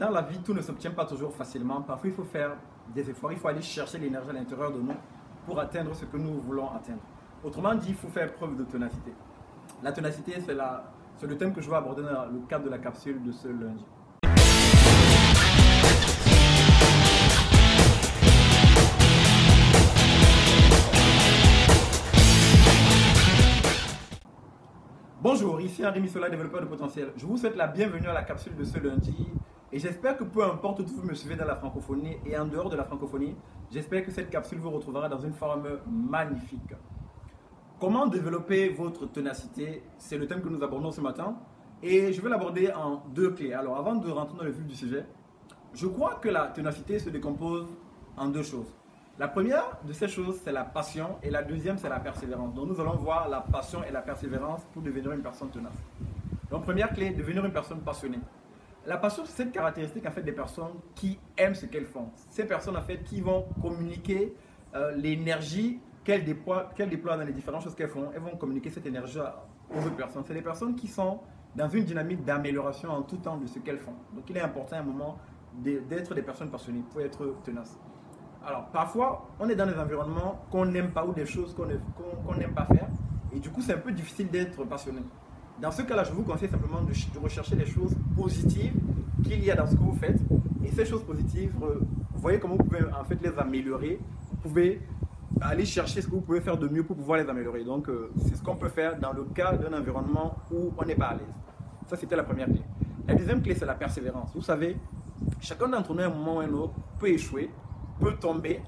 Dans la vie, tout ne s'obtient pas toujours facilement. Parfois, il faut faire des efforts, il faut aller chercher l'énergie à l'intérieur de nous pour atteindre ce que nous voulons atteindre. Autrement dit, il faut faire preuve de ténacité. La ténacité, c'est c'est le thème que je vais aborder dans le cadre de la capsule de ce lundi. Bonjour, ici Henri Missola, développeur de potentiel. Je vous souhaite la bienvenue à la capsule de ce lundi et j'espère que peu importe où vous me suivez dans la francophonie et en dehors de la francophonie, j'espère que cette capsule vous retrouvera dans une forme magnifique. Comment développer votre ténacité? C'est le thème que nous abordons ce matin. Et je vais l'aborder en deux clés. Alors avant de rentrer dans le vif du sujet, je crois que la ténacité se décompose en deux choses. La première de ces choses, c'est la passion et la deuxième, c'est la persévérance. Donc nous allons voir la passion et la persévérance pour devenir une personne tenace. Donc première clé, devenir une personne passionnée. La passion, c'est cette caractéristique en fait des personnes qui aiment ce qu'elles font. Ces personnes en fait qui vont communiquer euh, l'énergie qu'elles déploient, dans les différentes choses qu'elles font. Elles vont communiquer cette énergie aux autres personnes. C'est des personnes qui sont dans une dynamique d'amélioration en tout temps de ce qu'elles font. Donc il est important à un moment d'être des personnes passionnées pour être tenaces. Alors parfois, on est dans des environnements qu'on n'aime pas ou des choses qu'on n'aime pas faire. Et du coup, c'est un peu difficile d'être passionné. Dans ce cas-là, je vous conseille simplement de, rechercher les choses positives qu'il y a dans ce que vous faites. Et ces choses positives, euh, vous voyez comment vous pouvez en fait les améliorer. Vous pouvez aller chercher ce que vous pouvez faire de mieux pour pouvoir les améliorer. Donc, euh, c'est ce qu'on peut faire dans le cas d'un environnement où on n'est pas à l'aise. Ça, c'était la première clé. La deuxième clé, c'est la persévérance. Vous savez, chacun d'entre nous, à un moment ou à un autre, peut échouer, peut tomber.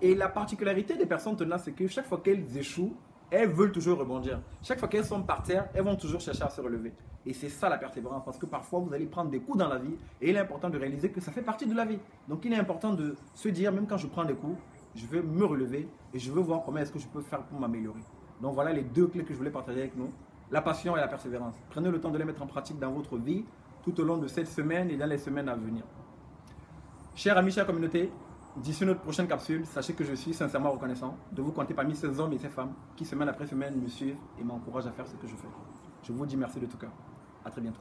Et la particularité des personnes tenaces, c'est que chaque fois qu'elles échouent, elles veulent toujours rebondir. Chaque fois qu'elles sont par terre, elles vont toujours chercher à se relever. Et c'est ça la persévérance, parce que parfois vous allez prendre des coups dans la vie, et il est important de réaliser que ça fait partie de la vie. Donc il est important de se dire, même quand je prends des coups, je vais me relever et je veux voir comment est-ce que je peux faire pour m'améliorer. Donc voilà les deux clés que je voulais partager avec nous, la passion et la persévérance. Prenez le temps de les mettre en pratique dans votre vie tout au long de cette semaine et dans les semaines à venir. Chers amis, chère communauté, D'ici notre prochaine capsule, sachez que je suis sincèrement reconnaissant de vous compter parmi ces hommes et ces femmes qui semaine après semaine me suivent et m'encouragent à faire ce que je fais. Je vous dis merci de tout cœur. À très bientôt.